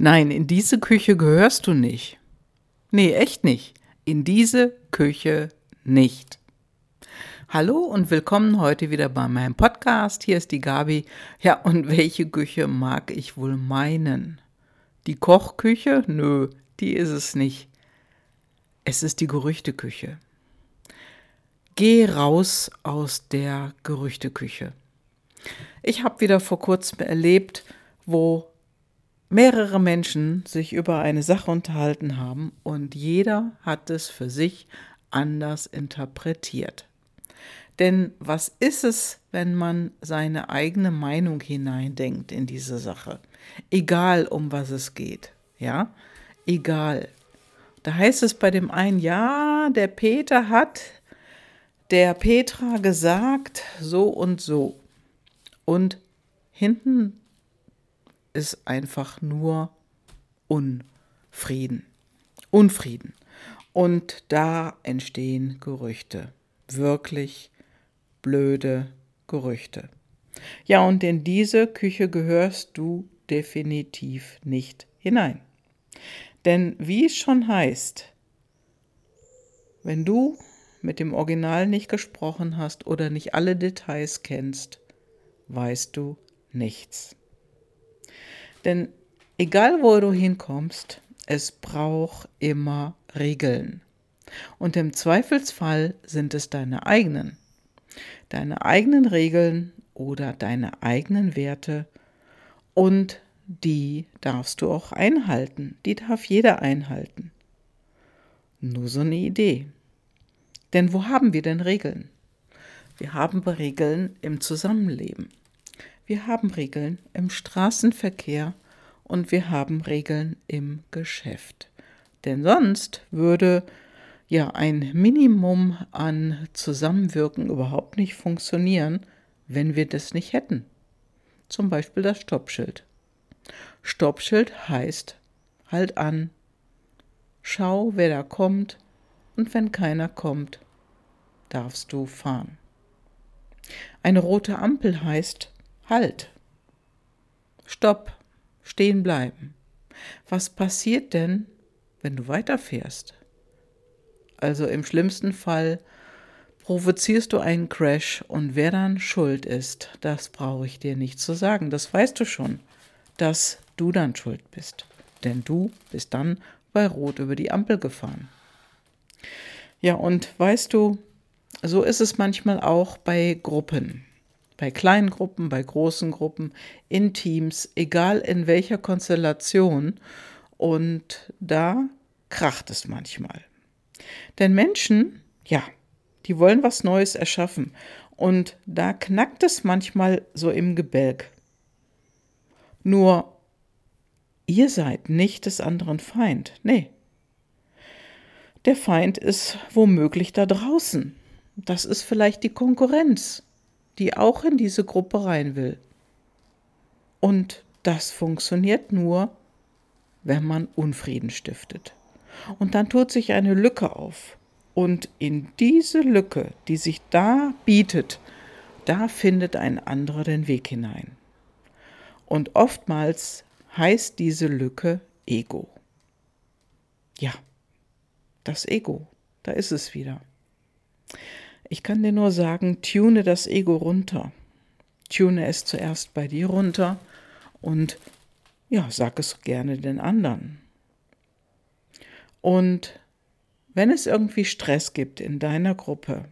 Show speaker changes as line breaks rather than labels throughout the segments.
Nein, in diese Küche gehörst du nicht. Nee, echt nicht. In diese Küche nicht. Hallo und willkommen heute wieder bei meinem Podcast. Hier ist die Gabi. Ja, und welche Küche mag ich wohl meinen? Die Kochküche? Nö, die ist es nicht. Es ist die Gerüchteküche. Geh raus aus der Gerüchteküche. Ich habe wieder vor kurzem erlebt, wo mehrere Menschen sich über eine Sache unterhalten haben und jeder hat es für sich anders interpretiert. Denn was ist es, wenn man seine eigene Meinung hineindenkt in diese Sache? Egal, um was es geht, ja? Egal. Da heißt es bei dem einen, ja, der Peter hat der Petra gesagt, so und so. Und hinten ist einfach nur Unfrieden. Unfrieden. Und da entstehen Gerüchte. Wirklich blöde Gerüchte. Ja, und in diese Küche gehörst du definitiv nicht hinein. Denn wie es schon heißt, wenn du mit dem Original nicht gesprochen hast oder nicht alle Details kennst, weißt du nichts. Denn egal wo du hinkommst, es braucht immer Regeln. Und im Zweifelsfall sind es deine eigenen. Deine eigenen Regeln oder deine eigenen Werte und die darfst du auch einhalten. Die darf jeder einhalten. Nur so eine Idee. Denn wo haben wir denn Regeln? Wir haben Regeln im Zusammenleben. Wir haben Regeln im Straßenverkehr und wir haben Regeln im Geschäft. Denn sonst würde ja ein Minimum an Zusammenwirken überhaupt nicht funktionieren, wenn wir das nicht hätten. Zum Beispiel das Stoppschild. Stoppschild heißt, halt an, schau, wer da kommt, und wenn keiner kommt, darfst du fahren. Eine rote Ampel heißt, Halt. Stopp. Stehen bleiben. Was passiert denn, wenn du weiterfährst? Also im schlimmsten Fall provozierst du einen Crash und wer dann schuld ist, das brauche ich dir nicht zu sagen. Das weißt du schon, dass du dann schuld bist. Denn du bist dann bei Rot über die Ampel gefahren. Ja, und weißt du, so ist es manchmal auch bei Gruppen bei kleinen Gruppen, bei großen Gruppen, in Teams, egal in welcher Konstellation. Und da kracht es manchmal. Denn Menschen, ja, die wollen was Neues erschaffen. Und da knackt es manchmal so im Gebälk. Nur, ihr seid nicht des anderen Feind. Nee. Der Feind ist womöglich da draußen. Das ist vielleicht die Konkurrenz die auch in diese Gruppe rein will. Und das funktioniert nur, wenn man Unfrieden stiftet. Und dann tut sich eine Lücke auf. Und in diese Lücke, die sich da bietet, da findet ein anderer den Weg hinein. Und oftmals heißt diese Lücke Ego. Ja, das Ego, da ist es wieder. Ich kann dir nur sagen, tune das Ego runter. Tune es zuerst bei dir runter und ja, sag es gerne den anderen. Und wenn es irgendwie Stress gibt in deiner Gruppe,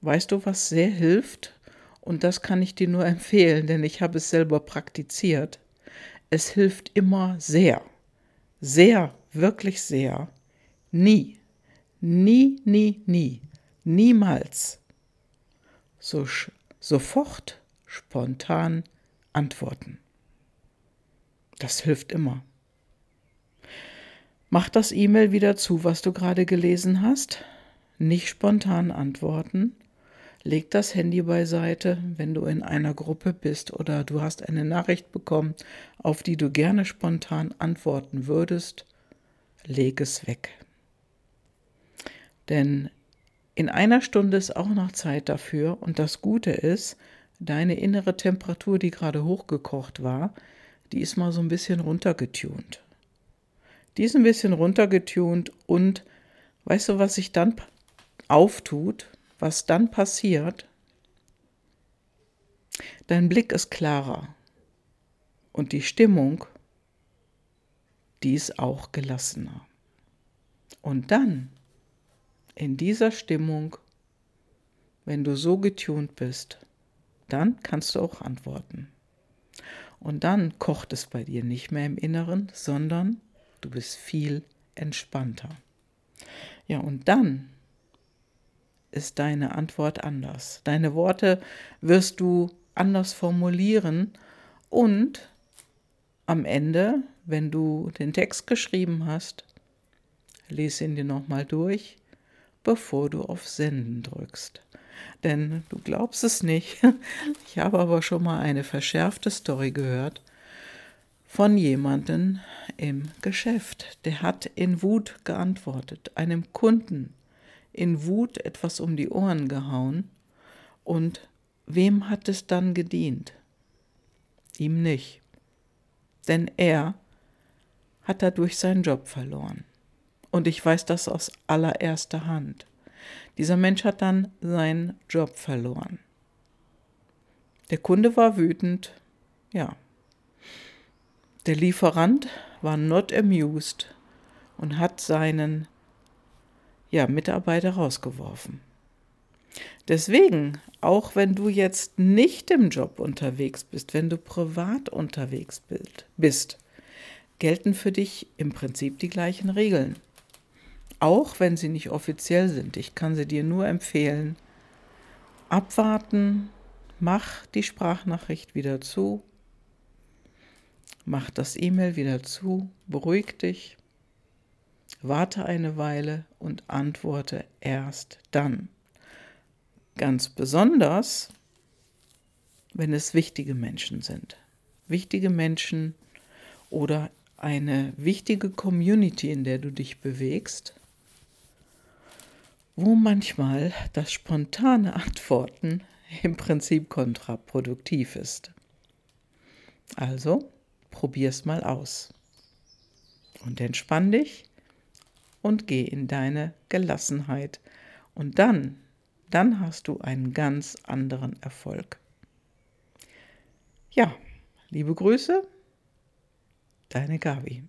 weißt du, was sehr hilft? Und das kann ich dir nur empfehlen, denn ich habe es selber praktiziert. Es hilft immer sehr, sehr, wirklich sehr, nie, nie, nie, nie niemals so sofort spontan antworten. Das hilft immer. Mach das E-Mail wieder zu, was du gerade gelesen hast. Nicht spontan antworten. Leg das Handy beiseite, wenn du in einer Gruppe bist oder du hast eine Nachricht bekommen, auf die du gerne spontan antworten würdest. Leg es weg. Denn in einer Stunde ist auch noch Zeit dafür und das Gute ist, deine innere Temperatur, die gerade hochgekocht war, die ist mal so ein bisschen runtergetunt. Die ist ein bisschen runtergetunt und weißt du, was sich dann auftut, was dann passiert? Dein Blick ist klarer und die Stimmung, die ist auch gelassener. Und dann, in dieser Stimmung, wenn du so getunt bist, dann kannst du auch antworten. Und dann kocht es bei dir nicht mehr im Inneren, sondern du bist viel entspannter. Ja, und dann ist deine Antwort anders. Deine Worte wirst du anders formulieren und am Ende, wenn du den Text geschrieben hast, lese ihn dir nochmal durch, bevor du auf Senden drückst. Denn du glaubst es nicht, ich habe aber schon mal eine verschärfte Story gehört von jemandem im Geschäft. Der hat in Wut geantwortet, einem Kunden in Wut etwas um die Ohren gehauen. Und wem hat es dann gedient? Ihm nicht. Denn er hat dadurch seinen Job verloren. Und ich weiß das aus allererster Hand. Dieser Mensch hat dann seinen Job verloren. Der Kunde war wütend, ja. Der Lieferant war not amused und hat seinen ja, Mitarbeiter rausgeworfen. Deswegen, auch wenn du jetzt nicht im Job unterwegs bist, wenn du privat unterwegs bist, gelten für dich im Prinzip die gleichen Regeln auch wenn sie nicht offiziell sind. Ich kann sie dir nur empfehlen. Abwarten, mach die Sprachnachricht wieder zu, mach das E-Mail wieder zu, beruhig dich, warte eine Weile und antworte erst dann. Ganz besonders, wenn es wichtige Menschen sind. Wichtige Menschen oder eine wichtige Community, in der du dich bewegst, wo manchmal das spontane Antworten im Prinzip kontraproduktiv ist. Also, probier's mal aus. Und entspann dich und geh in deine Gelassenheit. Und dann, dann hast du einen ganz anderen Erfolg. Ja, liebe Grüße, deine Gabi.